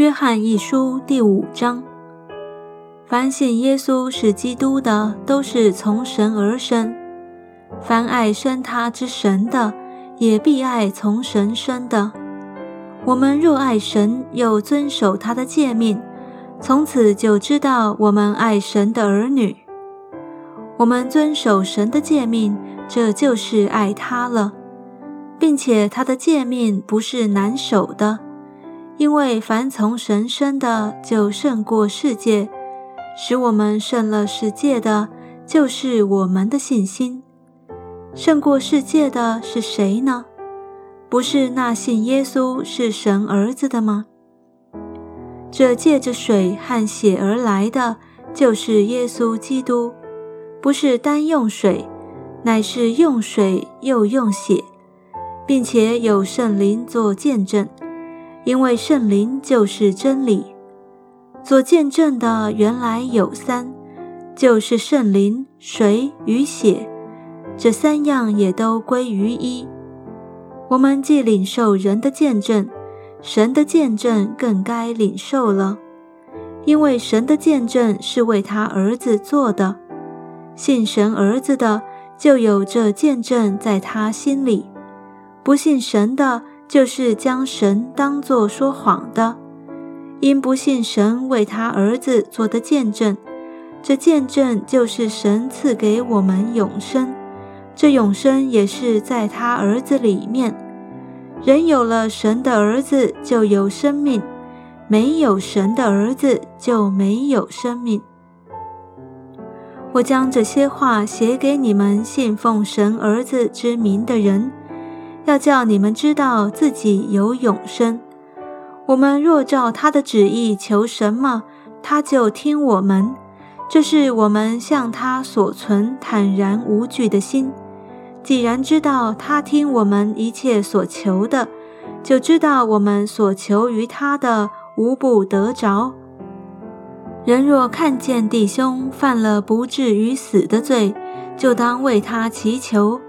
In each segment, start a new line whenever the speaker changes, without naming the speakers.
约翰一书第五章：凡信耶稣是基督的，都是从神而生；凡爱生他之神的，也必爱从神生的。我们若爱神，又遵守他的诫命，从此就知道我们爱神的儿女。我们遵守神的诫命，这就是爱他了。并且他的诫命不是难守的，因为凡从神生的就胜过世界，使我们胜了世界的，就是我们的信心。胜过世界的是谁呢？不是那信耶稣是神儿子的吗？这借着水和血而来的，就是耶稣基督，不是单用水，乃是用水又用血。并且有圣灵做见证，因为圣灵就是真理。所见证的原来有三，就是圣灵、水与血，这三样也都归于一。我们既领受人的见证，神的见证更该领受了，因为神的见证是为他儿子做的。信神儿子的，就有这见证在他心里。不信神的，就是将神当作说谎的，因不信神为他儿子做的见证。这见证就是神赐给我们永生，这永生也是在他儿子里面。人有了神的儿子，就有生命；没有神的儿子，就没有生命。我将这些话写给你们信奉神儿子之名的人。要叫你们知道自己有永生。我们若照他的旨意求什么，他就听我们。这是我们向他所存坦然无惧的心。既然知道他听我们一切所求的，就知道我们所求于他的无不得着。人若看见弟兄犯了不至于死的罪，就当为他祈求。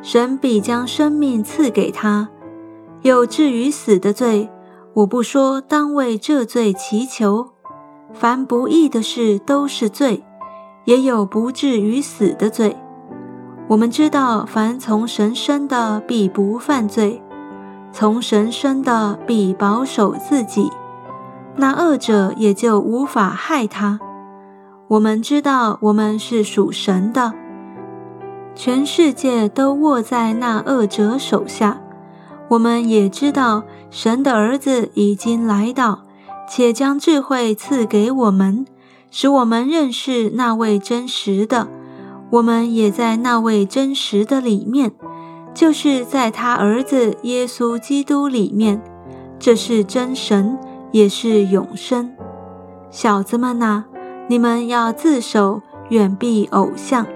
神必将生命赐给他，有至于死的罪，我不说当为这罪祈求。凡不义的事都是罪，也有不至于死的罪。我们知道，凡从神生的必不犯罪，从神生的必保守自己，那恶者也就无法害他。我们知道，我们是属神的。全世界都握在那恶者手下。我们也知道，神的儿子已经来到，且将智慧赐给我们，使我们认识那位真实的。我们也在那位真实的里面，就是在他儿子耶稣基督里面。这是真神，也是永生。小子们呐，你们要自守，远避偶像。